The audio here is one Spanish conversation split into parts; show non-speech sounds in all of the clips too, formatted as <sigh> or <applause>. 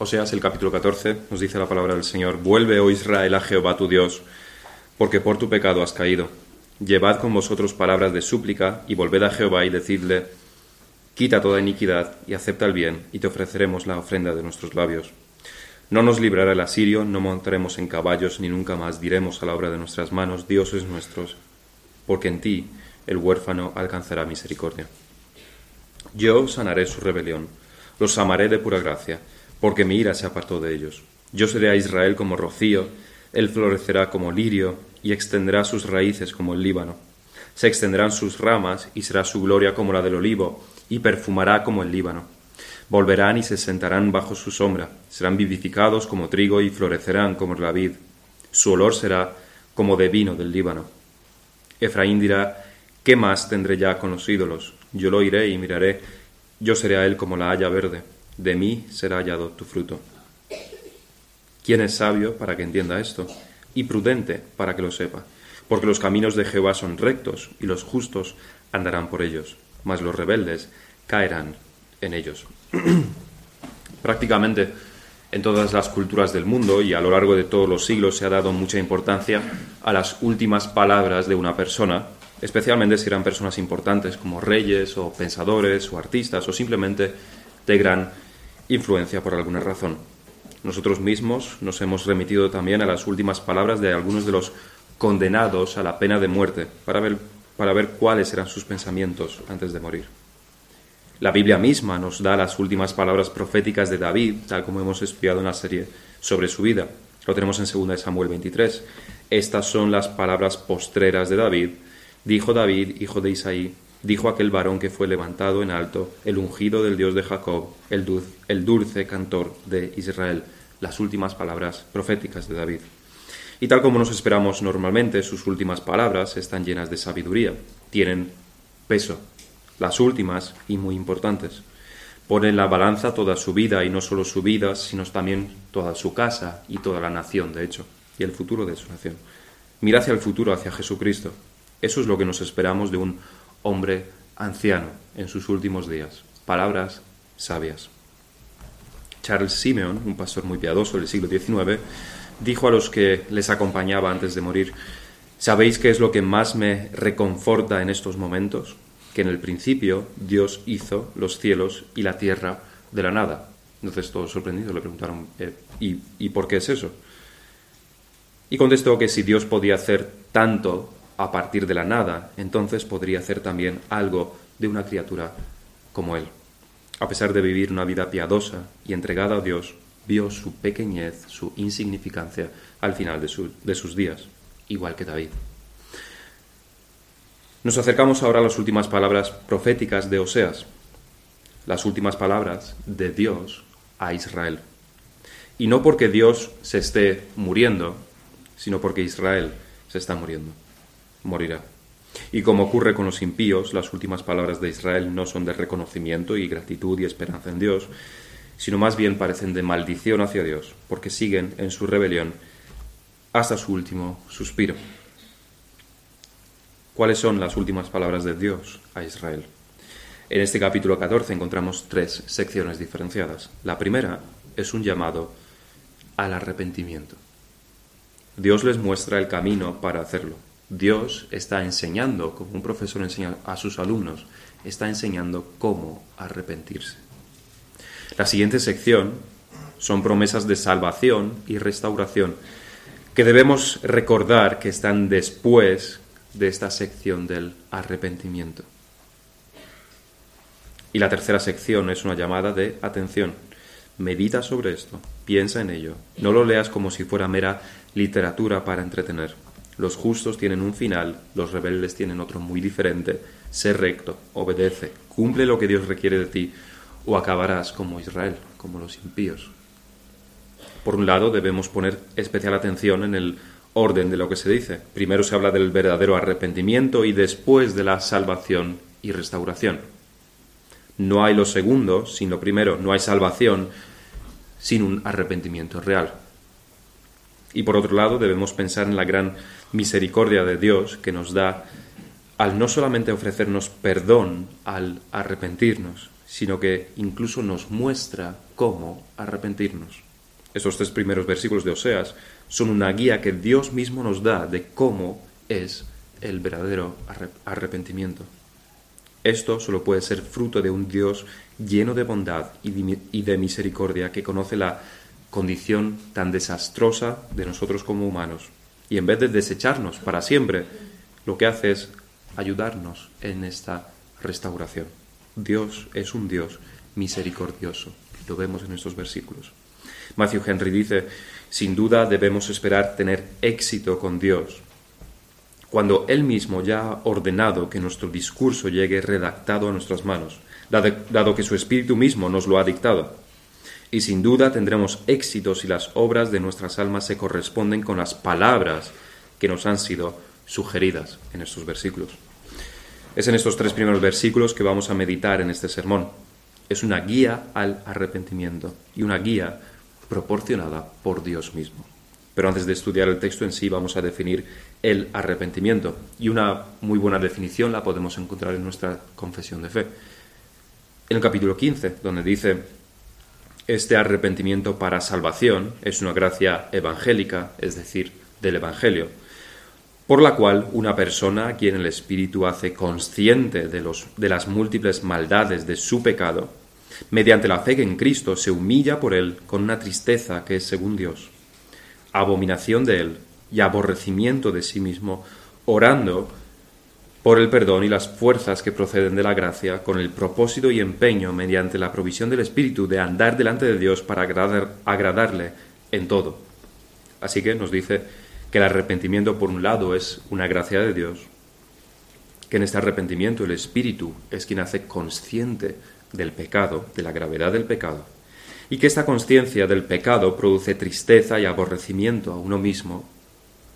Oseas el capítulo 14 nos dice la palabra del Señor, Vuelve, oh Israel, a Jehová tu Dios, porque por tu pecado has caído. Llevad con vosotros palabras de súplica y volved a Jehová y decidle, Quita toda iniquidad y acepta el bien, y te ofreceremos la ofrenda de nuestros labios. No nos librará el asirio, no montaremos en caballos, ni nunca más diremos a la obra de nuestras manos, Dios es nuestros, porque en ti el huérfano alcanzará misericordia. Yo sanaré su rebelión, los amaré de pura gracia, porque mi ira se apartó de ellos. Yo seré a Israel como rocío, él florecerá como lirio y extenderá sus raíces como el Líbano. Se extenderán sus ramas y será su gloria como la del olivo y perfumará como el Líbano. Volverán y se sentarán bajo su sombra, serán vivificados como trigo y florecerán como la vid. Su olor será como de vino del Líbano. Efraín dirá, ¿qué más tendré ya con los ídolos? Yo lo iré y miraré, yo seré a él como la haya verde de mí será hallado tu fruto. ¿Quién es sabio para que entienda esto? Y prudente para que lo sepa. Porque los caminos de Jehová son rectos y los justos andarán por ellos, mas los rebeldes caerán en ellos. <clears throat> Prácticamente en todas las culturas del mundo y a lo largo de todos los siglos se ha dado mucha importancia a las últimas palabras de una persona, especialmente si eran personas importantes como reyes o pensadores o artistas o simplemente de gran influencia por alguna razón. Nosotros mismos nos hemos remitido también a las últimas palabras de algunos de los condenados a la pena de muerte para ver, para ver cuáles eran sus pensamientos antes de morir. La Biblia misma nos da las últimas palabras proféticas de David, tal como hemos estudiado en la serie sobre su vida. Lo tenemos en 2 Samuel 23. Estas son las palabras postreras de David. Dijo David, hijo de Isaí, dijo aquel varón que fue levantado en alto, el ungido del Dios de Jacob, el dulce, el dulce cantor de Israel, las últimas palabras proféticas de David. Y tal como nos esperamos normalmente, sus últimas palabras están llenas de sabiduría, tienen peso, las últimas y muy importantes. Pone en la balanza toda su vida y no solo su vida, sino también toda su casa y toda la nación, de hecho, y el futuro de su nación. Mira hacia el futuro, hacia Jesucristo. Eso es lo que nos esperamos de un hombre anciano en sus últimos días. Palabras sabias. Charles Simeon, un pastor muy piadoso del siglo XIX, dijo a los que les acompañaba antes de morir, ¿sabéis qué es lo que más me reconforta en estos momentos? Que en el principio Dios hizo los cielos y la tierra de la nada. Entonces todos sorprendidos le preguntaron, eh, ¿y, ¿y por qué es eso? Y contestó que si Dios podía hacer tanto a partir de la nada, entonces podría hacer también algo de una criatura como él. A pesar de vivir una vida piadosa y entregada a Dios, vio su pequeñez, su insignificancia al final de, sus días, igual que David. Nos acercamos ahora a las últimas palabras proféticas de Oseas, las últimas palabras de Dios a Israel. Y no porque Dios se esté muriendo, sino porque Israel se está muriendo morirá. Y como ocurre con los impíos, las últimas palabras de Israel no son de reconocimiento y gratitud y esperanza en Dios, sino más bien parecen de maldición hacia Dios, porque siguen en su rebelión hasta su último suspiro. ¿Cuáles son las últimas palabras de Dios a Israel? En este capítulo 14 encontramos tres secciones diferenciadas. La primera es un llamado al arrepentimiento. Dios les muestra el camino para hacerlo. Dios está enseñando, como un profesor enseña a sus alumnos, está enseñando cómo arrepentirse. La siguiente sección son promesas de salvación y restauración que debemos recordar que están después de esta sección del arrepentimiento. Y la tercera sección es una llamada de atención. Medita sobre esto, piensa en ello, no lo leas como si fuera mera literatura para entretener. Los justos tienen un final, los rebeldes tienen otro muy diferente. Sé recto, obedece, cumple lo que Dios requiere de ti, o acabarás como Israel, como los impíos. Por un lado, debemos poner especial atención en el orden de lo que se dice. Primero se habla del verdadero arrepentimiento y después de la salvación y restauración. No hay lo segundo sin lo primero, no hay salvación sin un arrepentimiento real. Y por otro lado, debemos pensar en la gran misericordia de Dios que nos da al no solamente ofrecernos perdón al arrepentirnos, sino que incluso nos muestra cómo arrepentirnos. Estos tres primeros versículos de Oseas son una guía que Dios mismo nos da de cómo es el verdadero arrepentimiento. Esto solo puede ser fruto de un Dios lleno de bondad y de misericordia que conoce la condición tan desastrosa de nosotros como humanos. Y en vez de desecharnos para siempre, lo que hace es ayudarnos en esta restauración. Dios es un Dios misericordioso. Lo vemos en estos versículos. Matthew Henry dice, sin duda debemos esperar tener éxito con Dios cuando Él mismo ya ha ordenado que nuestro discurso llegue redactado a nuestras manos, dado que su Espíritu mismo nos lo ha dictado. Y sin duda tendremos éxito si las obras de nuestras almas se corresponden con las palabras que nos han sido sugeridas en estos versículos. Es en estos tres primeros versículos que vamos a meditar en este sermón. Es una guía al arrepentimiento y una guía proporcionada por Dios mismo. Pero antes de estudiar el texto en sí vamos a definir el arrepentimiento. Y una muy buena definición la podemos encontrar en nuestra confesión de fe. En el capítulo 15, donde dice, este arrepentimiento para salvación es una gracia evangélica, es decir, del Evangelio, por la cual una persona a quien el Espíritu hace consciente de, los, de las múltiples maldades de su pecado, mediante la fe en Cristo se humilla por él con una tristeza que es según Dios, abominación de él y aborrecimiento de sí mismo, orando por el perdón y las fuerzas que proceden de la gracia, con el propósito y empeño, mediante la provisión del Espíritu, de andar delante de Dios para agradarle en todo. Así que nos dice que el arrepentimiento, por un lado, es una gracia de Dios, que en este arrepentimiento el Espíritu es quien hace consciente del pecado, de la gravedad del pecado, y que esta conciencia del pecado produce tristeza y aborrecimiento a uno mismo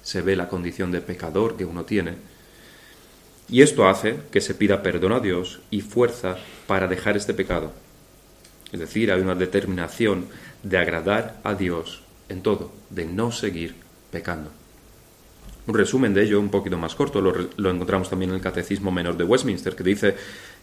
se ve la condición de pecador que uno tiene. Y esto hace que se pida perdón a Dios y fuerza para dejar este pecado. Es decir, hay una determinación de agradar a Dios en todo, de no seguir pecando. Un resumen de ello, un poquito más corto, lo, lo, encontramos también en el Catecismo Menor de Westminster, que dice,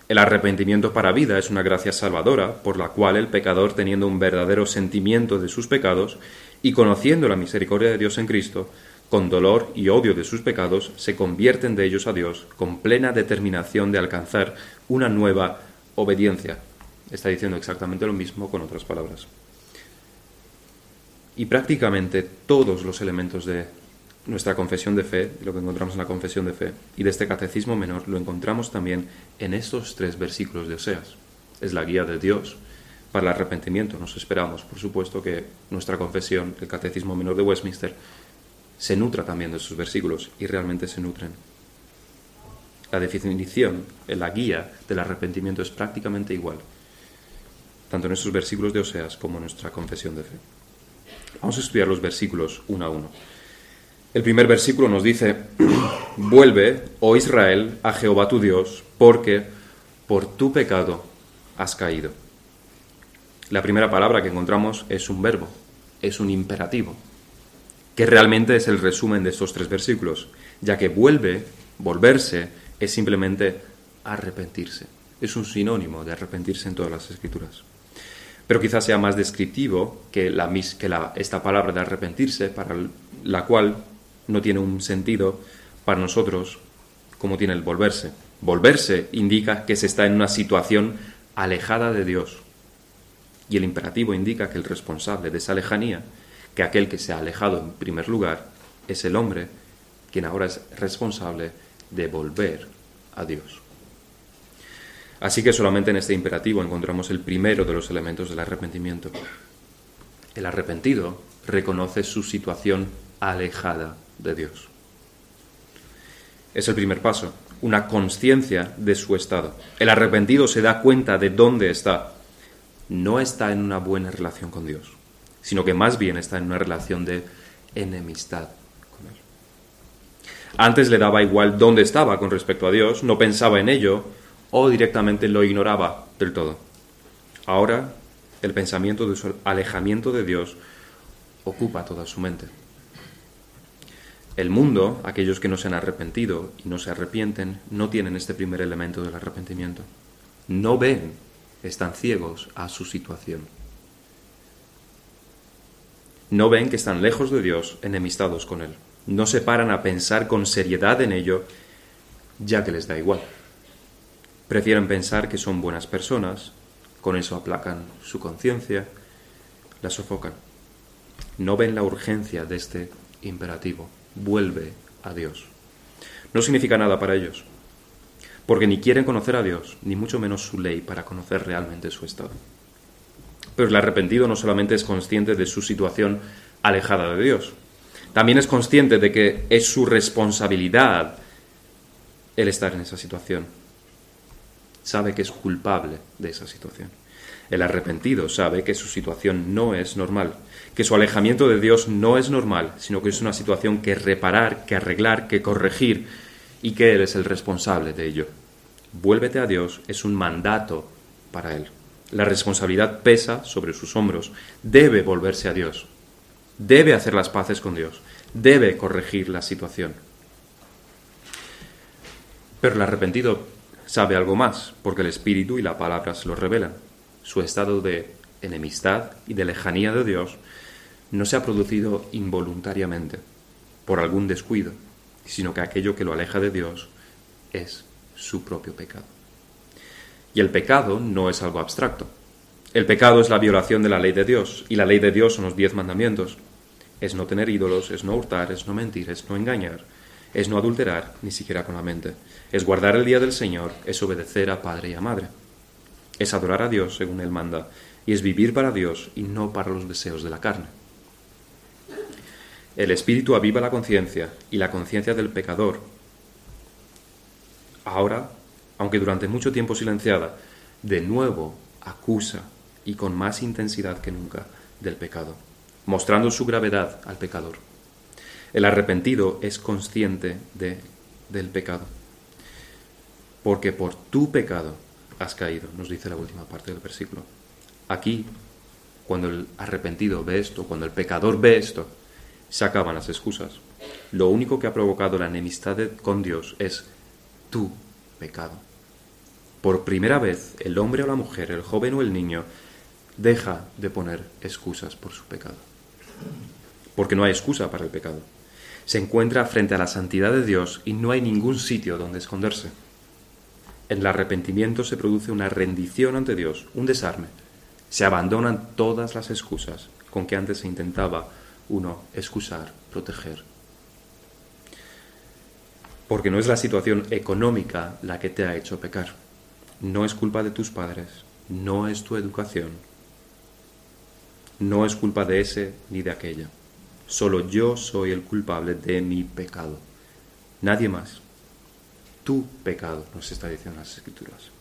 el arrepentimiento para vida es una gracia salvadora, por la cual el pecador, teniendo un verdadero sentimiento de sus pecados y conociendo la misericordia de Dios en Cristo, con dolor y odio de sus pecados, se convierten de ellos a Dios con plena determinación de alcanzar una nueva obediencia. Está diciendo exactamente lo mismo con otras palabras. Y prácticamente todos los elementos de nuestra confesión de fe, lo que encontramos en la confesión de fe, y de este catecismo menor, lo encontramos también en estos tres versículos de Oseas. Es la guía de Dios para el arrepentimiento. Nos esperamos, por supuesto, que nuestra confesión, el catecismo menor de Westminster, se nutra también de esos versículos y realmente se nutren. La definición, la guía del arrepentimiento es prácticamente igual, tanto en estos versículos de Oseas como en nuestra confesión de fe. Vamos a estudiar los versículos uno a uno. El primer versículo nos dice, <clears throat> vuelve, oh Israel, a Jehová tu Dios, porque por tu pecado has caído. La primera palabra que encontramos es un verbo, es un imperativo que realmente es el resumen de estos tres versículos, ya que vuelve, volverse, es simplemente arrepentirse. Es un sinónimo de arrepentirse en todas las escrituras. Pero quizás sea más descriptivo que, la, que esta palabra de arrepentirse, para la cual no tiene un sentido para nosotros como tiene el volverse. Volverse indica que se está en una situación alejada de Dios. Y el imperativo indica que el responsable de esa lejanía que aquel que se ha alejado en primer lugar es el hombre quien ahora es responsable de volver a Dios. Así que solamente en este imperativo encontramos el primero de los elementos del arrepentimiento. El arrepentido reconoce su situación alejada de Dios. Es el primer paso, una conciencia de su estado. El arrepentido se da cuenta de dónde está. No está en una buena relación con Dios sino que más bien está en una relación de enemistad con Él. Antes le daba igual dónde estaba con respecto a Dios, no pensaba en ello o directamente lo ignoraba del todo. Ahora el pensamiento de su alejamiento de Dios ocupa toda su mente. El mundo, aquellos que no se han arrepentido y no se arrepienten, no tienen este primer elemento del arrepentimiento. No ven, están ciegos a su situación. No ven que están lejos de Dios, enemistados con Él. No se paran a pensar con seriedad en ello, ya que les da igual. Prefieren pensar que son buenas personas, con eso aplacan su conciencia, la sofocan. No ven la urgencia de este imperativo. Vuelve a Dios. No significa nada para ellos, porque ni quieren conocer a Dios, ni mucho menos su ley para conocer realmente su estado. Pero el arrepentido no solamente es consciente de su situación alejada de Dios, también es consciente de que es su responsabilidad el estar en esa situación. Sabe que es culpable de esa situación. El arrepentido sabe que su situación no es normal, que su alejamiento de Dios no es normal, sino que es una situación que reparar, que arreglar, que corregir y que Él es el responsable de ello. Vuélvete a Dios es un mandato para Él. La responsabilidad pesa sobre sus hombros. Debe volverse a Dios. Debe hacer las paces con Dios. Debe corregir la situación. Pero el arrepentido sabe algo más, porque el Espíritu y la palabra se lo revelan. Su estado de enemistad y de lejanía de Dios no se ha producido involuntariamente, por algún descuido, sino que aquello que lo aleja de Dios es su propio pecado. Y el pecado no es algo abstracto. El pecado es la violación de la ley de Dios, y la ley de Dios son los diez mandamientos. Es no tener ídolos, es no hurtar, es no mentir, es no engañar, es no adulterar, ni siquiera con la mente. Es guardar el día del Señor, es obedecer a padre y a madre. Es adorar a Dios según Él manda, y es vivir para Dios y no para los deseos de la carne. El Espíritu aviva la conciencia y la conciencia del pecador. Ahora, aunque durante mucho tiempo silenciada, de nuevo acusa y con más intensidad que nunca del pecado, mostrando su gravedad al pecador. El arrepentido es consciente de, del pecado, porque por tu pecado has caído, nos dice la última parte del versículo. Aquí, cuando el arrepentido ve esto, cuando el pecador ve esto, se acaban las excusas. Lo único que ha provocado la enemistad con Dios es tu pecado. Por primera vez, el hombre o la mujer, el joven o el niño, deja de poner excusas por su pecado. Porque no hay excusa para el pecado. Se encuentra frente a la santidad de Dios y no hay ningún sitio donde esconderse. En el arrepentimiento se produce una rendición ante Dios, un desarme. Se abandonan todas las excusas con que antes se intentaba uno, excusar, proteger. Porque no es la situación económica la que te ha hecho pecar. No es culpa de tus padres, no es tu educación, no es culpa de ese ni de aquella. Solo yo soy el culpable de mi pecado. Nadie más. Tu pecado, nos está diciendo las escrituras.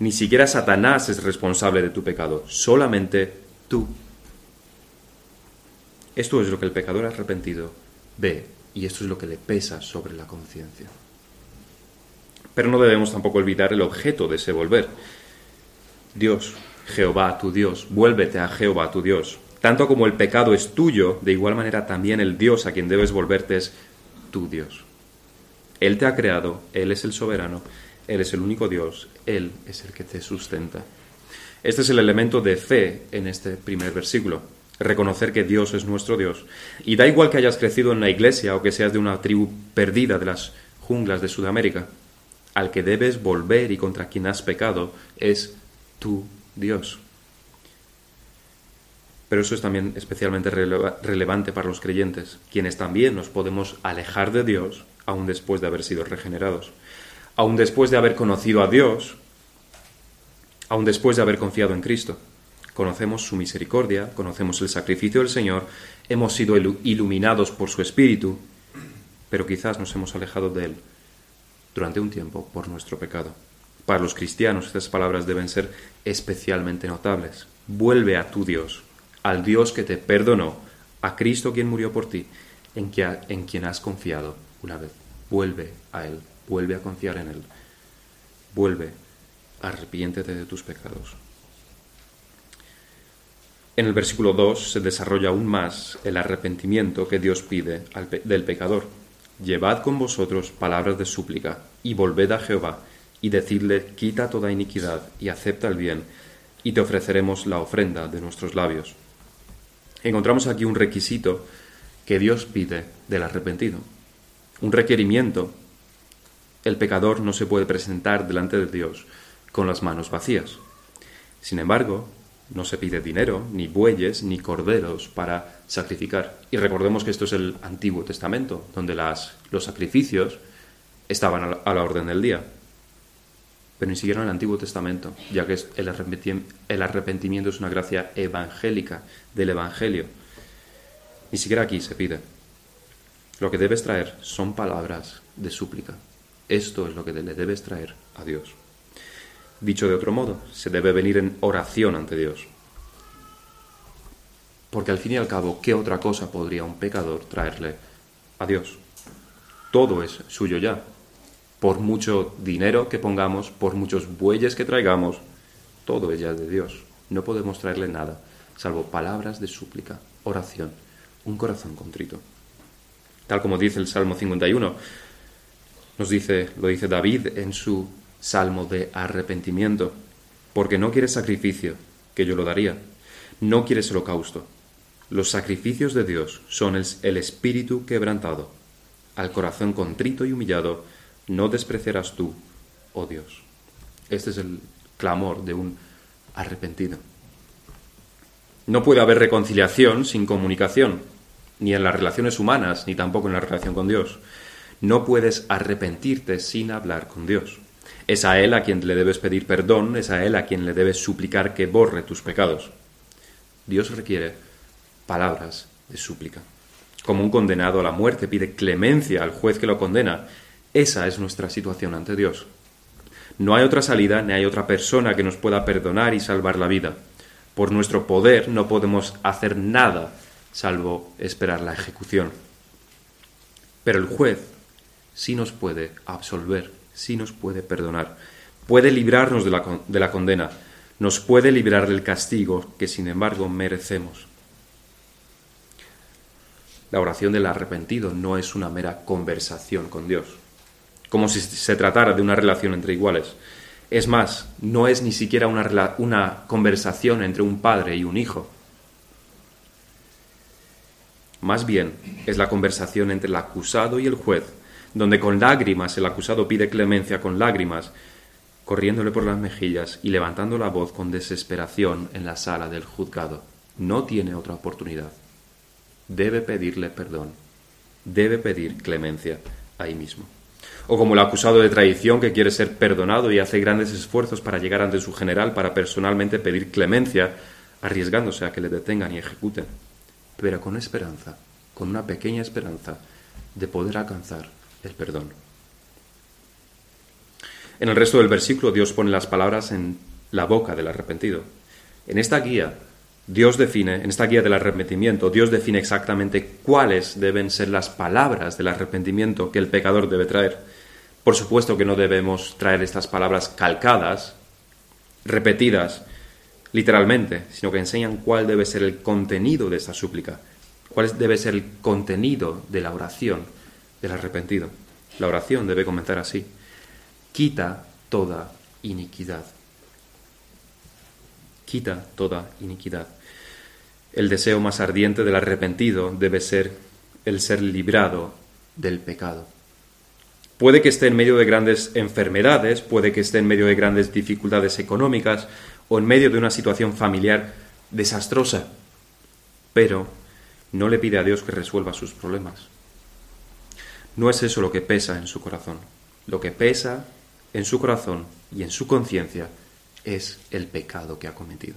Ni siquiera Satanás es responsable de tu pecado, solamente tú esto es lo que el pecador arrepentido ve y esto es lo que le pesa sobre la conciencia. Pero no debemos tampoco olvidar el objeto de ese volver. Dios, Jehová tu Dios, vuélvete a Jehová tu Dios. Tanto como el pecado es tuyo, de igual manera también el Dios a quien debes volverte es tu Dios. Él te ha creado, Él es el soberano, Él es el único Dios, Él es el que te sustenta. Este es el elemento de fe en este primer versículo reconocer que Dios es nuestro Dios. Y da igual que hayas crecido en la iglesia o que seas de una tribu perdida de las junglas de Sudamérica, al que debes volver y contra quien has pecado es tu Dios. Pero eso es también especialmente relevante para los creyentes, quienes también nos podemos alejar de Dios aún después de haber sido regenerados, aún después de haber conocido a Dios, aún después de haber confiado en Cristo. Conocemos su misericordia, conocemos el sacrificio del Señor, hemos sido iluminados por su Espíritu, pero quizás nos hemos alejado de Él durante un tiempo por nuestro pecado. Para los cristianos estas palabras deben ser especialmente notables. Vuelve a tu Dios, al Dios que te perdonó, a Cristo quien murió por ti, en, en quien has confiado una vez. Vuelve a Él, vuelve a confiar en Él. Vuelve, arrepiéntete de tus pecados. En el versículo 2 se desarrolla aún más el arrepentimiento que Dios pide del pecador. Llevad con vosotros palabras de súplica y volved a Jehová y decidle, quita toda iniquidad y acepta el bien, y te ofreceremos la ofrenda de nuestros labios. encontramos aquí un requisito que Dios pide del arrepentido, un requerimiento. El pecador no se puede presentar delante de Dios con las manos vacías. Sin embargo, no se pide dinero, ni bueyes, ni corderos para sacrificar. Y recordemos que esto es el Antiguo Testamento, donde las, los sacrificios estaban a la, a la orden del día. Pero ni siquiera en el Antiguo Testamento, ya que el arrepentimiento, el arrepentimiento es una gracia evangélica del Evangelio. Ni siquiera aquí se pide. Lo que debes traer son palabras de súplica. Esto es lo que le debes traer a Dios. Dicho de otro modo, se debe venir en oración ante Dios. Porque al fin y al cabo, ¿qué otra cosa podría un pecador traerle a Dios? Todo es suyo ya. Por mucho dinero que pongamos, por muchos bueyes que traigamos, todo es ya de Dios. No podemos traerle nada, salvo palabras de súplica, oración, un corazón contrito. Tal como dice el Salmo 51, nos dice, lo dice David en su salmo de arrepentimiento, porque no quieres sacrificio, que yo lo daría, no quieres holocausto. Los sacrificios de Dios son el, el espíritu quebrantado. Al corazón contrito y humillado no despreciarás tú, oh Dios. Este es el clamor de un arrepentido. No puede haber reconciliación sin comunicación, ni en las relaciones humanas, ni tampoco en la relación con Dios. No puedes arrepentirte sin hablar con Dios. Es a Él a quien le debes pedir perdón, es a Él a quien le debes suplicar que borre tus pecados. Dios requiere palabras de súplica. Como un condenado a la muerte pide clemencia al juez que lo condena, esa es nuestra situación ante Dios. No hay otra salida, ni hay otra persona que nos pueda perdonar y salvar la vida. Por nuestro poder no podemos hacer nada salvo esperar la ejecución. Pero el juez sí nos puede absolver sí nos puede perdonar, puede librarnos de la, de la condena, nos puede librar del castigo que sin embargo merecemos. La oración del arrepentido no es una mera conversación con Dios, como si se tratara de una relación entre iguales. Es más, no es ni siquiera una, una conversación entre un padre y un hijo. Más bien, es la conversación entre el acusado y el juez, donde con lágrimas el acusado pide clemencia con lágrimas, corriéndole por las mejillas y levantando la voz con desesperación en la sala del juzgado. No tiene otra oportunidad. Debe pedirle perdón. Debe pedir clemencia ahí mismo. O como el acusado de traición que quiere ser perdonado y hace grandes esfuerzos para llegar ante su general para personalmente pedir clemencia, arriesgándose a que le detengan y ejecuten, pero con esperanza, con una pequeña esperanza de poder alcanzar el perdón. En el resto del versículo Dios pone las palabras en la boca del arrepentido. En esta guía, Dios define, en esta guía del arrepentimiento, Dios define exactamente cuáles deben ser las palabras del arrepentimiento que el pecador debe traer. Por supuesto que no debemos traer estas palabras calcadas, repetidas literalmente, sino que enseñan cuál debe ser el contenido de esta súplica, cuál debe ser el contenido de la oración arrepentido. La oración debe comenzar así. Quita toda iniquidad. Quita toda iniquidad. El deseo más ardiente del arrepentido debe ser el ser librado del pecado. Puede que esté en medio de grandes enfermedades, puede que esté en medio de grandes dificultades económicas o en medio de una situación familiar desastrosa, pero no le pide a Dios que resuelva sus problemas. No es eso lo que pesa en su corazón. Lo que pesa en su corazón y en su conciencia es el pecado que ha cometido.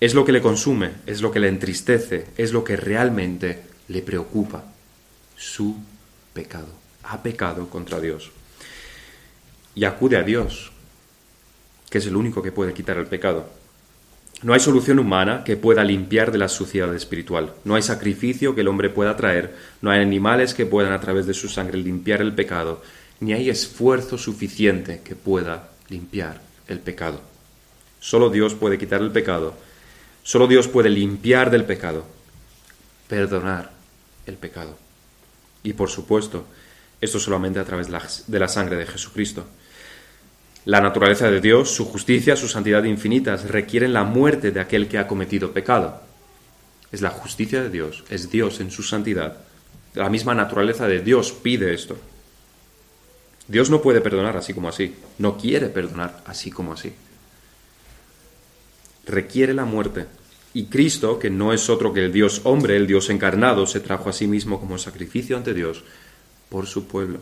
Es lo que le consume, es lo que le entristece, es lo que realmente le preocupa. Su pecado. Ha pecado contra Dios. Y acude a Dios, que es el único que puede quitar el pecado. No hay solución humana que pueda limpiar de la suciedad espiritual. No hay sacrificio que el hombre pueda traer. No hay animales que puedan a través de su sangre limpiar el pecado. Ni hay esfuerzo suficiente que pueda limpiar el pecado. Solo Dios puede quitar el pecado. Solo Dios puede limpiar del pecado. Perdonar el pecado. Y por supuesto, esto solamente a través de la sangre de Jesucristo. La naturaleza de Dios, su justicia, su santidad infinitas requieren la muerte de aquel que ha cometido pecado. Es la justicia de Dios, es Dios en su santidad. La misma naturaleza de Dios pide esto. Dios no puede perdonar así como así, no quiere perdonar así como así. Requiere la muerte. Y Cristo, que no es otro que el Dios hombre, el Dios encarnado, se trajo a sí mismo como sacrificio ante Dios por su pueblo.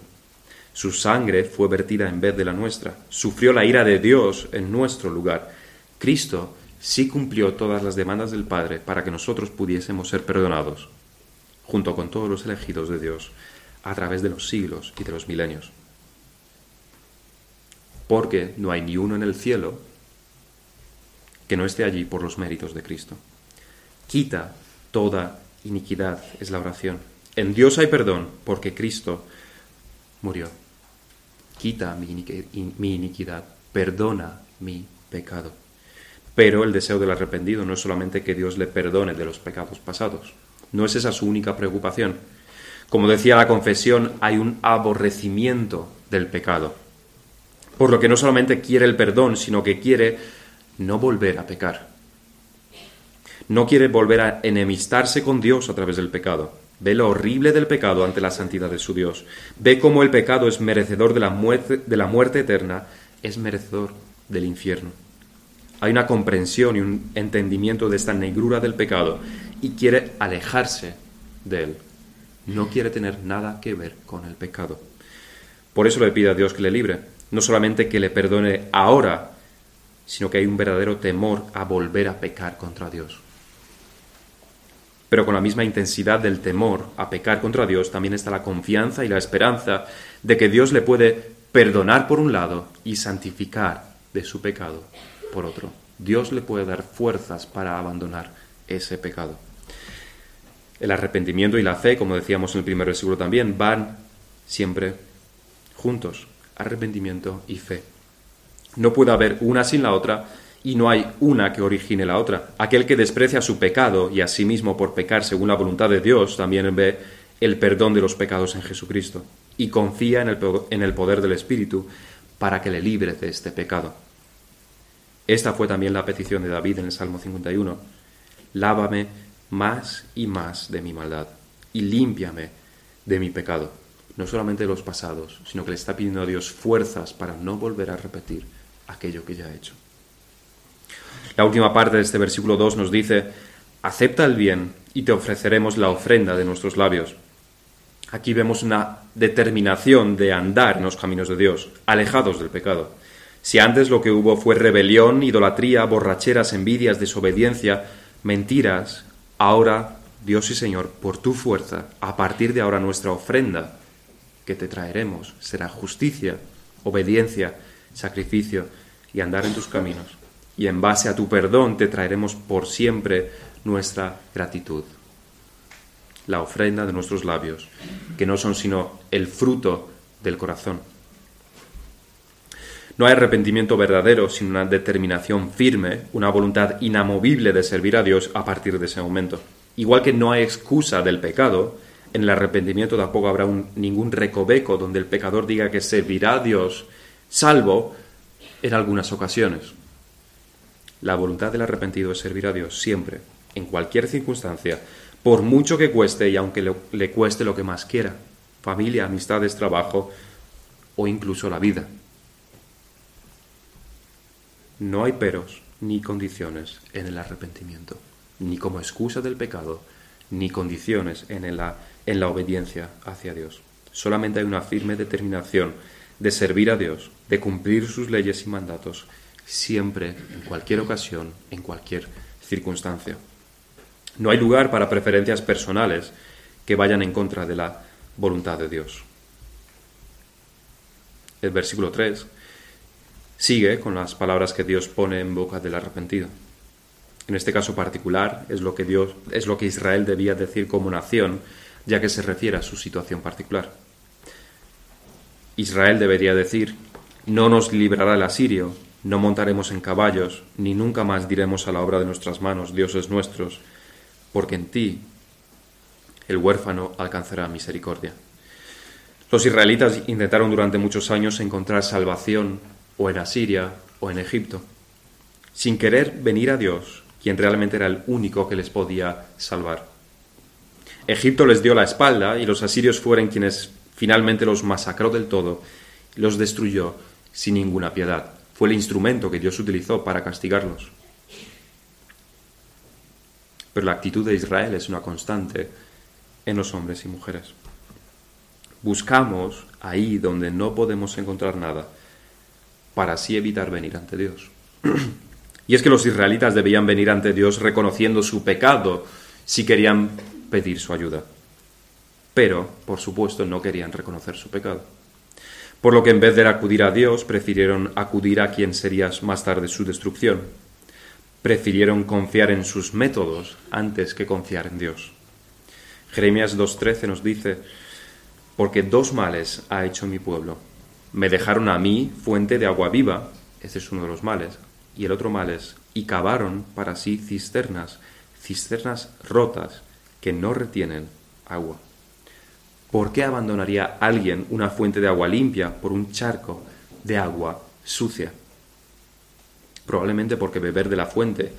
Su sangre fue vertida en vez de la nuestra. Sufrió la ira de Dios en nuestro lugar. Cristo sí cumplió todas las demandas del Padre para que nosotros pudiésemos ser perdonados, junto con todos los elegidos de Dios, a través de los siglos y de los milenios. Porque no hay ni uno en el cielo que no esté allí por los méritos de Cristo. Quita toda iniquidad, es la oración. En Dios hay perdón porque Cristo murió. Quita mi iniquidad, perdona mi pecado. Pero el deseo del arrepentido no es solamente que Dios le perdone de los pecados pasados. No es esa su única preocupación. Como decía la confesión, hay un aborrecimiento del pecado. Por lo que no solamente quiere el perdón, sino que quiere no volver a pecar. No quiere volver a enemistarse con Dios a través del pecado. Ve lo horrible del pecado ante la santidad de su Dios. Ve cómo el pecado es merecedor de la muerte, de la muerte eterna, es merecedor del infierno. Hay una comprensión y un entendimiento de esta negrura del pecado y quiere alejarse de él. No quiere tener nada que ver con el pecado. Por eso le pide a Dios que le libre. No solamente que le perdone ahora, sino que hay un verdadero temor a volver a pecar contra Dios. Pero con la misma intensidad del temor a pecar contra Dios también está la confianza y la esperanza de que Dios le puede perdonar por un lado y santificar de su pecado por otro. Dios le puede dar fuerzas para abandonar ese pecado. El arrepentimiento y la fe, como decíamos en el primer versículo también, van siempre juntos. Arrepentimiento y fe. No puede haber una sin la otra y no hay una que origine la otra. Aquel que desprecia su pecado y a sí mismo por pecar según la voluntad de Dios también ve el perdón de los pecados en Jesucristo y confía en el, poder del Espíritu para que le libre de este pecado. Esta fue también la petición de David en el Salmo 51. Lávame más y más de mi maldad y límpiame de mi pecado. No solamente de los pasados, sino que le está pidiendo a Dios fuerzas para no volver a repetir aquello que ya ha hecho. La última parte de este versículo 2 nos dice, acepta el bien y te ofreceremos la ofrenda de nuestros labios. Aquí vemos una determinación de andar en los caminos de Dios, alejados del pecado. Si antes lo que hubo fue rebelión, idolatría, borracheras, envidias, desobediencia, mentiras, ahora, Dios y Señor, por tu fuerza, a partir de ahora nuestra ofrenda que te traeremos será justicia, obediencia, sacrificio y andar en tus caminos. Y en base a tu perdón te traeremos por siempre nuestra gratitud. La ofrenda de nuestros labios, que no son sino el fruto del corazón. No hay arrepentimiento verdadero sin una determinación firme, una voluntad inamovible de servir a Dios a partir de ese momento. Igual que no hay excusa del pecado, en el arrepentimiento tampoco habrá ningún recoveco donde el pecador diga que servirá a Dios, salvo en algunas ocasiones. La voluntad del arrepentido es servir a Dios siempre, en cualquier circunstancia, por mucho que cueste y aunque le, cueste lo que más quiera, familia, amistades, trabajo o incluso la vida. No hay peros ni condiciones en el arrepentimiento, ni como excusa del pecado, ni condiciones en la, en la obediencia hacia Dios. Solamente hay una firme determinación de servir a Dios, de cumplir sus leyes y mandatos, siempre, en cualquier ocasión, en cualquier circunstancia. No hay lugar para preferencias personales que vayan en contra de la voluntad de Dios. El versículo 3 sigue con las palabras que Dios pone en boca del arrepentido. En este caso particular es lo que Dios es lo que Israel debía decir como nación, ya que se refiere a su situación particular. Israel debería decir, no nos librará el asirio, no montaremos en caballos, ni nunca más diremos a la obra de nuestras manos, dioses nuestros, porque en ti el huérfano alcanzará misericordia. Los israelitas intentaron durante muchos años encontrar salvación o en Asiria o en Egipto. Sin querer venir a Dios, quien realmente era el único que les podía salvar. Egipto les dio la espalda y los asirios fueron quienes finalmente los masacró del todo y los destruyó sin ninguna piedad. Fue el instrumento que Dios utilizó para castigarlos. Pero la actitud de Israel es una constante en los hombres y mujeres. Buscamos ahí donde no podemos encontrar nada para así evitar venir ante Dios. y es que los israelitas debían venir ante Dios reconociendo su pecado si querían pedir su ayuda. Pero, por supuesto, no querían reconocer su pecado. Por lo que en vez de acudir a Dios, prefirieron acudir a quien sería más tarde su destrucción. Prefirieron confiar en sus métodos antes que confiar en Dios. Jeremías 2.13 nos dice, porque dos males ha hecho mi pueblo. Me dejaron a mí fuente de agua viva, ese es uno de los males, y el otro mal es, y cavaron para sí cisternas, cisternas rotas que no retienen agua. ¿Por qué abandonaría alguien una fuente de agua limpia por un charco de agua sucia? Probablemente porque beber de la fuente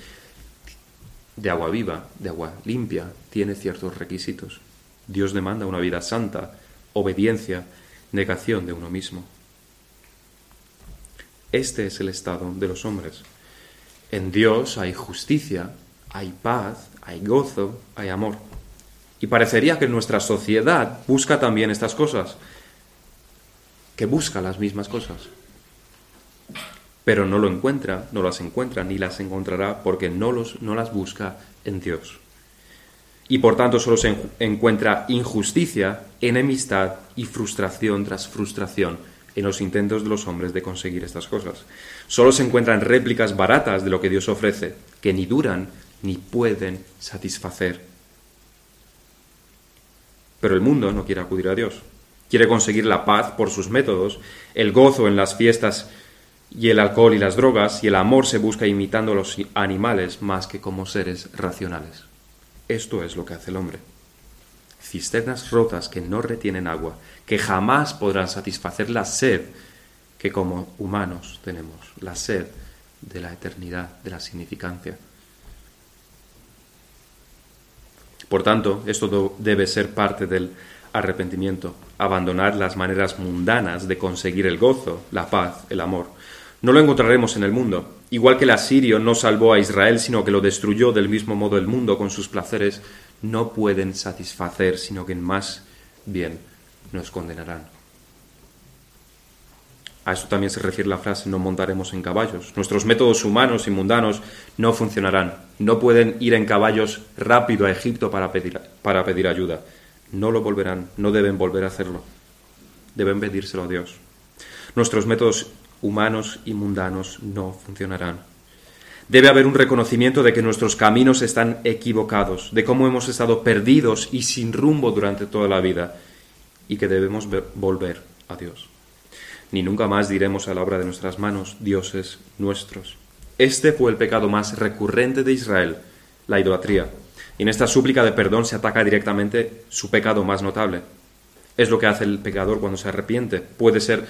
de agua viva, de agua limpia, tiene ciertos requisitos. Dios demanda una vida santa, obediencia, negación de uno mismo. Este es el estado de los hombres. En Dios hay justicia, hay paz, hay gozo, hay amor. Y parecería que nuestra sociedad busca también estas cosas, que busca las mismas cosas. Pero no lo encuentra, no las encuentra, ni las encontrará porque no, las busca en Dios y por tanto solo se encuentra injusticia, enemistad y frustración tras frustración en los intentos de los hombres de conseguir estas cosas. Solo se encuentran réplicas baratas de lo que Dios ofrece, que ni duran ni pueden satisfacer. Pero el mundo no quiere acudir a Dios. Quiere conseguir la paz por sus métodos, el gozo en las fiestas y el alcohol y las drogas, y el amor se busca imitando a los animales más que como seres racionales. Esto es lo que hace el hombre. Cisternas rotas que no retienen agua, que jamás podrán satisfacer la sed que como humanos tenemos, la sed de la eternidad, de la significancia. Por tanto, esto debe ser parte del arrepentimiento, abandonar las maneras mundanas de conseguir el gozo, la paz, el amor. No lo encontraremos en el mundo, Igual que el asirio no salvó a Israel, sino que lo destruyó del mismo modo el mundo con sus placeres, no pueden satisfacer, sino que más bien nos condenarán. A eso también se refiere la frase no montaremos en caballos. Nuestros métodos humanos y mundanos no funcionarán. No pueden ir en caballos rápido a Egipto para pedir, para pedir ayuda. No lo volverán, no deben volver a hacerlo. Deben pedírselo a Dios. Nuestros métodos humanos y mundanos no funcionarán. Debe haber un reconocimiento de que nuestros caminos están equivocados, de cómo hemos estado perdidos y sin rumbo durante toda la vida, y que debemos volver a Dios. Ni nunca más diremos a la obra de nuestras manos, dioses nuestros. Este fue el pecado más recurrente de Israel, la idolatría. Y en esta súplica de perdón se ataca directamente su pecado más notable. Es lo que hace el pecador cuando se arrepiente. Puede ser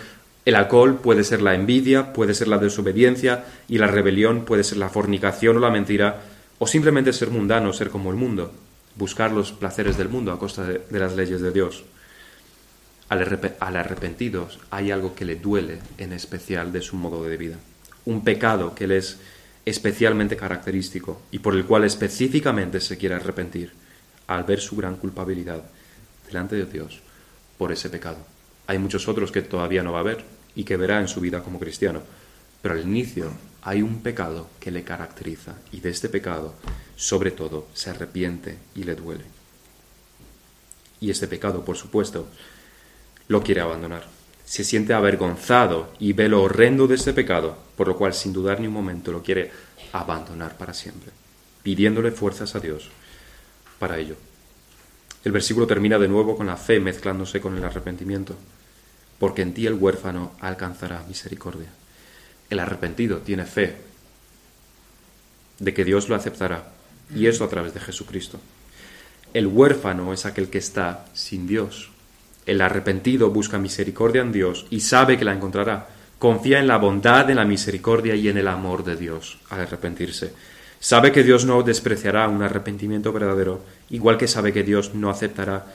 el alcohol puede ser la envidia, puede ser la desobediencia y la rebelión puede ser la fornicación o la mentira, o simplemente ser mundano, ser como el mundo, buscar los placeres del mundo a costa de, las leyes de Dios. Al, al arrepentido hay algo que le duele en especial de su modo de vida, un pecado que le es especialmente característico y por el cual específicamente se quiere arrepentir al ver su gran culpabilidad delante de Dios por ese pecado. Hay muchos otros que todavía no va a ver, y que verá en su vida como cristiano. Pero al inicio hay un pecado que le caracteriza y de este pecado, sobre todo, se arrepiente y le duele. Y este pecado, por supuesto, lo quiere abandonar. Se siente avergonzado y ve lo horrendo de este pecado, por lo cual sin dudar ni un momento lo quiere abandonar para siempre, pidiéndole fuerzas a Dios para ello. El versículo termina de nuevo con la fe mezclándose con el arrepentimiento porque en ti el huérfano alcanzará misericordia. El arrepentido tiene fe de que Dios lo aceptará, y eso a través de Jesucristo. El huérfano es aquel que está sin Dios. El arrepentido busca misericordia en Dios y sabe que la encontrará. Confía en la bondad, en la misericordia y en el amor de Dios al arrepentirse. Sabe que Dios no despreciará un arrepentimiento verdadero, igual que sabe que Dios no aceptará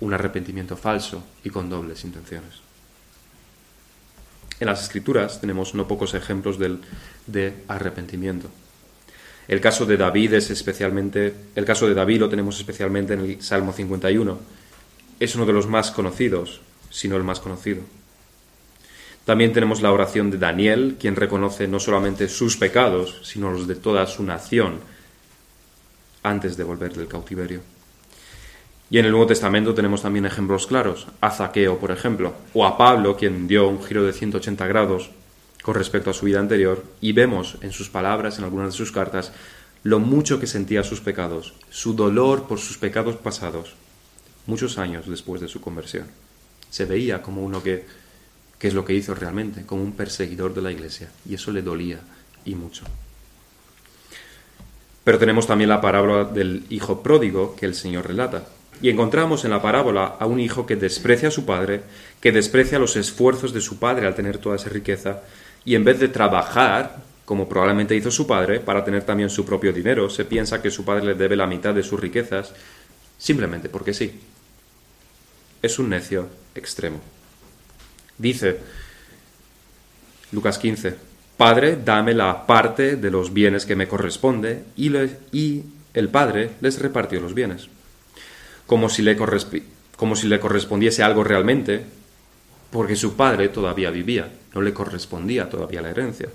un arrepentimiento falso y con dobles intenciones. En las Escrituras tenemos no pocos ejemplos del, de arrepentimiento. El caso de David es especialmente, el caso de David lo tenemos especialmente en el Salmo 51. Es uno de los más conocidos, si no el más conocido. También tenemos la oración de Daniel, quien reconoce no solamente sus pecados, sino los de toda su nación antes de volver del cautiverio. Y en el Nuevo Testamento tenemos también ejemplos claros, a Zaqueo, por ejemplo, o a Pablo, quien dio un giro de 180 grados con respecto a su vida anterior, y vemos en sus palabras, en algunas de sus cartas, lo mucho que sentía sus pecados, su dolor por sus pecados pasados, muchos años después de su conversión. Se veía como uno que que es lo que hizo realmente, como un perseguidor de la iglesia, y eso le dolía y mucho. Pero tenemos también la parábola del hijo pródigo que el Señor relata. Y encontramos en la parábola a un hijo que desprecia a su padre, que desprecia los esfuerzos de su padre al tener toda esa riqueza, y en vez de trabajar, como probablemente hizo su padre, para tener también su propio dinero, se piensa que su padre le debe la mitad de sus riquezas, simplemente porque sí. Es un necio extremo. Dice Lucas 15, Padre, dame la parte de los bienes que me corresponde, y, y el Padre les repartió los bienes. Como si, le como si le correspondiese algo realmente, porque su padre todavía vivía, no le correspondía todavía la herencia.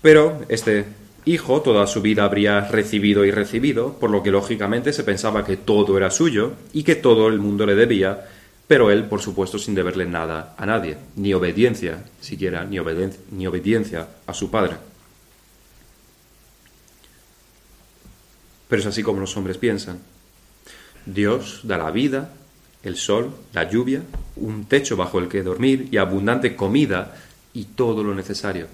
Pero este hijo toda su vida habría recibido y recibido, por lo que lógicamente se pensaba que todo era suyo y que todo el mundo le debía, pero él, por supuesto, sin deberle nada a nadie, ni obediencia siquiera, ni, ni obediencia a su padre. Pero es así como los hombres piensan. Dios da la vida, el sol, la lluvia, un techo bajo el que dormir y abundante comida y todo lo necesario.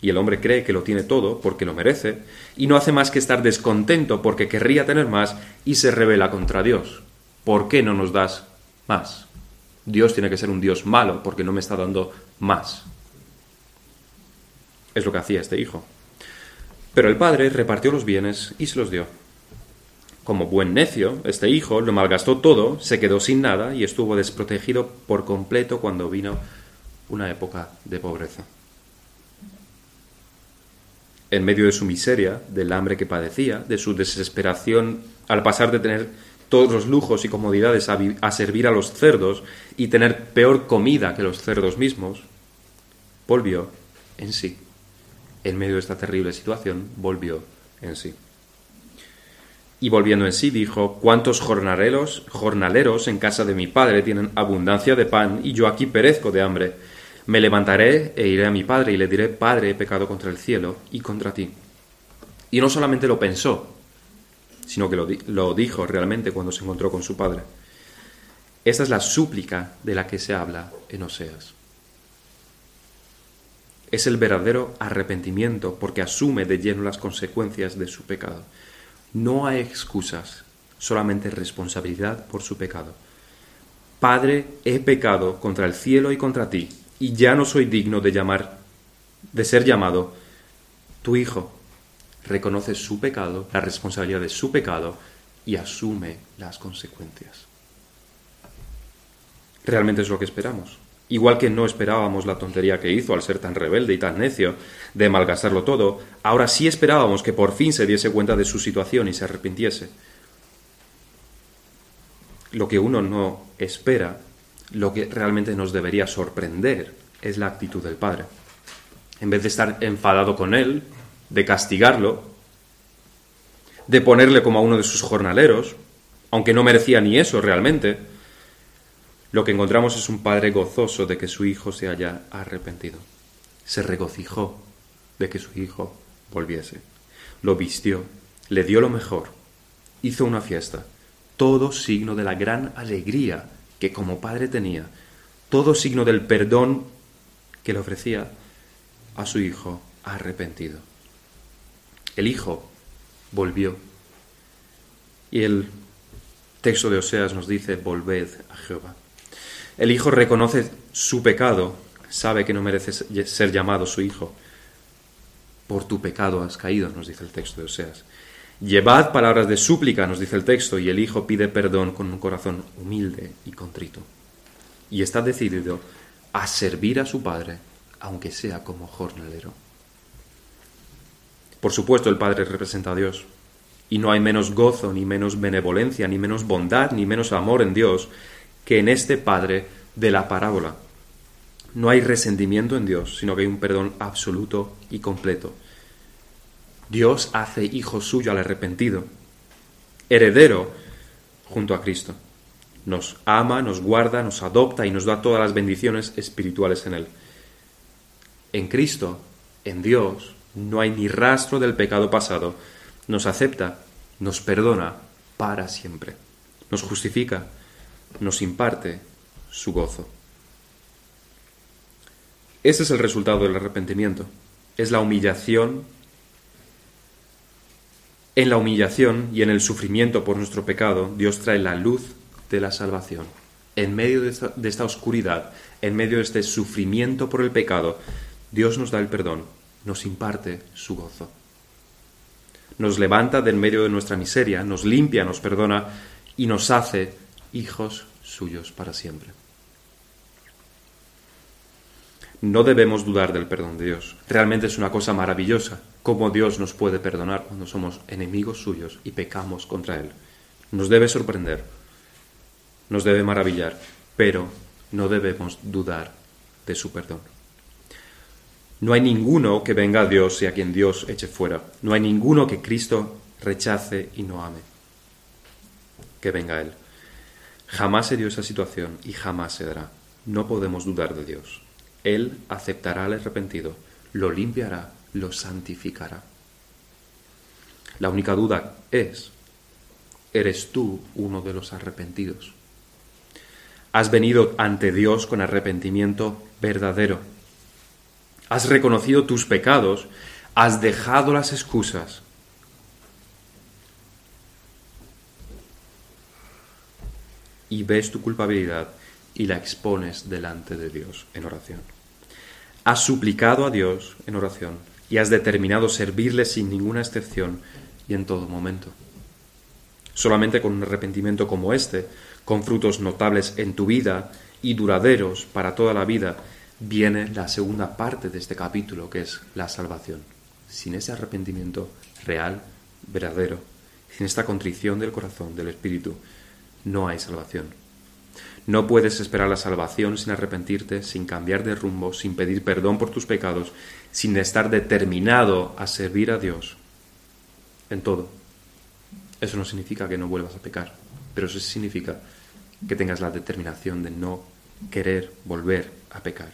Y el hombre cree que lo tiene todo porque lo merece y no hace más que estar descontento porque querría tener más y se revela contra Dios. ¿Por qué no nos das más. Dios tiene que ser un Dios malo porque no me está dando más. Es lo que hacía este hijo. Pero el padre repartió los bienes y se los dio. Como buen necio, este hijo lo malgastó todo, se quedó sin nada y estuvo desprotegido por completo cuando vino una época de pobreza. En medio de su miseria, del hambre que padecía, de su desesperación al pasar de tener todos los lujos y comodidades a, servir a los cerdos y tener peor comida que los cerdos mismos, volvió en sí. En medio de esta terrible situación, volvió en sí. Y volviendo en sí, dijo, ¿cuántos jornaleros, jornaleros en casa de mi padre tienen abundancia de pan y yo aquí perezco de hambre? Me levantaré e iré a mi padre y le diré, Padre, he pecado contra el cielo y contra ti. Y no solamente lo pensó, sino que lo, dijo realmente cuando se encontró con su padre. Esta es la súplica de la que se habla en Oseas. Es el verdadero arrepentimiento porque asume de lleno las consecuencias de su pecado. No hay excusas, solamente responsabilidad por su pecado. Padre, he pecado contra el cielo y contra ti, y ya no soy digno de llamar de ser llamado tu hijo reconoce su pecado, la responsabilidad de su pecado y asume las consecuencias. Realmente es lo que esperamos. Igual que no esperábamos la tontería que hizo al ser tan rebelde y tan necio de malgastarlo todo, ahora sí esperábamos que por fin se diese cuenta de su situación y se arrepintiese. Lo que uno no espera, lo que realmente nos debería sorprender, es la actitud del Padre. En vez de estar enfadado con él de castigarlo, de ponerle como a uno de sus jornaleros, aunque no merecía ni eso realmente, lo que encontramos es un padre gozoso de que su hijo se haya arrepentido. Se regocijó de que su hijo volviese. Lo vistió, le dio lo mejor, hizo una fiesta, todo signo de la gran alegría que como padre tenía, todo signo del perdón que le ofrecía a su hijo arrepentido. El Hijo volvió. Y el texto de Oseas nos dice, volved a Jehová. El Hijo reconoce su pecado, sabe que no merece ser llamado su Hijo, por tu pecado has caído, nos dice el texto de Oseas. Llevad palabras de súplica, nos dice el texto, y el Hijo pide perdón con un corazón humilde y contrito. Y está decidido a servir a su Padre, aunque sea como jornalero. Por supuesto, el Padre representa a Dios, y no hay menos gozo, ni menos benevolencia, ni menos bondad, ni menos amor en Dios que en este Padre de la parábola. No hay resentimiento en Dios, sino que hay un perdón absoluto y completo. Dios hace hijo suyo al arrepentido, heredero junto a Cristo. Nos ama, nos guarda, nos adopta y nos da todas las bendiciones espirituales en Él. En Cristo, en Dios, no hay ni rastro del pecado pasado. Nos acepta, nos perdona para siempre. Nos justifica, nos imparte su gozo. Ese es el resultado del arrepentimiento. Es la humillación. En la humillación y en el sufrimiento por nuestro pecado, Dios trae la luz de la salvación. En medio de esta, oscuridad, en medio de este sufrimiento por el pecado, Dios nos da el perdón, nos imparte su gozo. Nos levanta del medio de nuestra miseria, nos limpia, nos perdona y nos hace hijos suyos para siempre. No debemos dudar del perdón de Dios. Realmente es una cosa maravillosa cómo Dios nos puede perdonar cuando somos enemigos suyos y pecamos contra Él. Nos debe sorprender, nos debe maravillar, pero no debemos dudar de su perdón. No hay ninguno que venga a Dios y a quien Dios eche fuera. No hay ninguno que Cristo rechace y no ame. Que venga Él. Jamás se dio esa situación y jamás se dará. No podemos dudar de Dios. Él aceptará al arrepentido, lo limpiará, lo santificará. La única duda es, ¿eres tú uno de los arrepentidos? ¿Has venido ante Dios con arrepentimiento verdadero? ¿Has reconocido tus pecados? ¿Has dejado las excusas? Y ves tu culpabilidad y la expones delante de Dios en oración has suplicado a Dios en oración y has determinado servirle sin ninguna excepción y en todo momento. Solamente con un arrepentimiento como este, con frutos notables en tu vida y duraderos para toda la vida, viene la segunda parte de este capítulo, que es la salvación. Sin ese arrepentimiento real, verdadero, sin esta contrición del corazón, del espíritu, no hay salvación. No puedes esperar la salvación sin arrepentirte, sin cambiar de rumbo, sin pedir perdón por tus pecados, sin estar determinado a servir a Dios en todo. Eso no significa que no vuelvas a pecar, pero eso significa que tengas la determinación de no querer volver a pecar.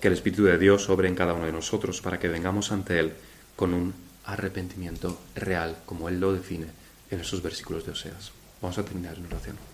Que el Espíritu de Dios sobre en cada uno de nosotros para que vengamos ante Él con un arrepentimiento real, como Él lo define en esos versículos de Oseas. Vamos a terminar en oración.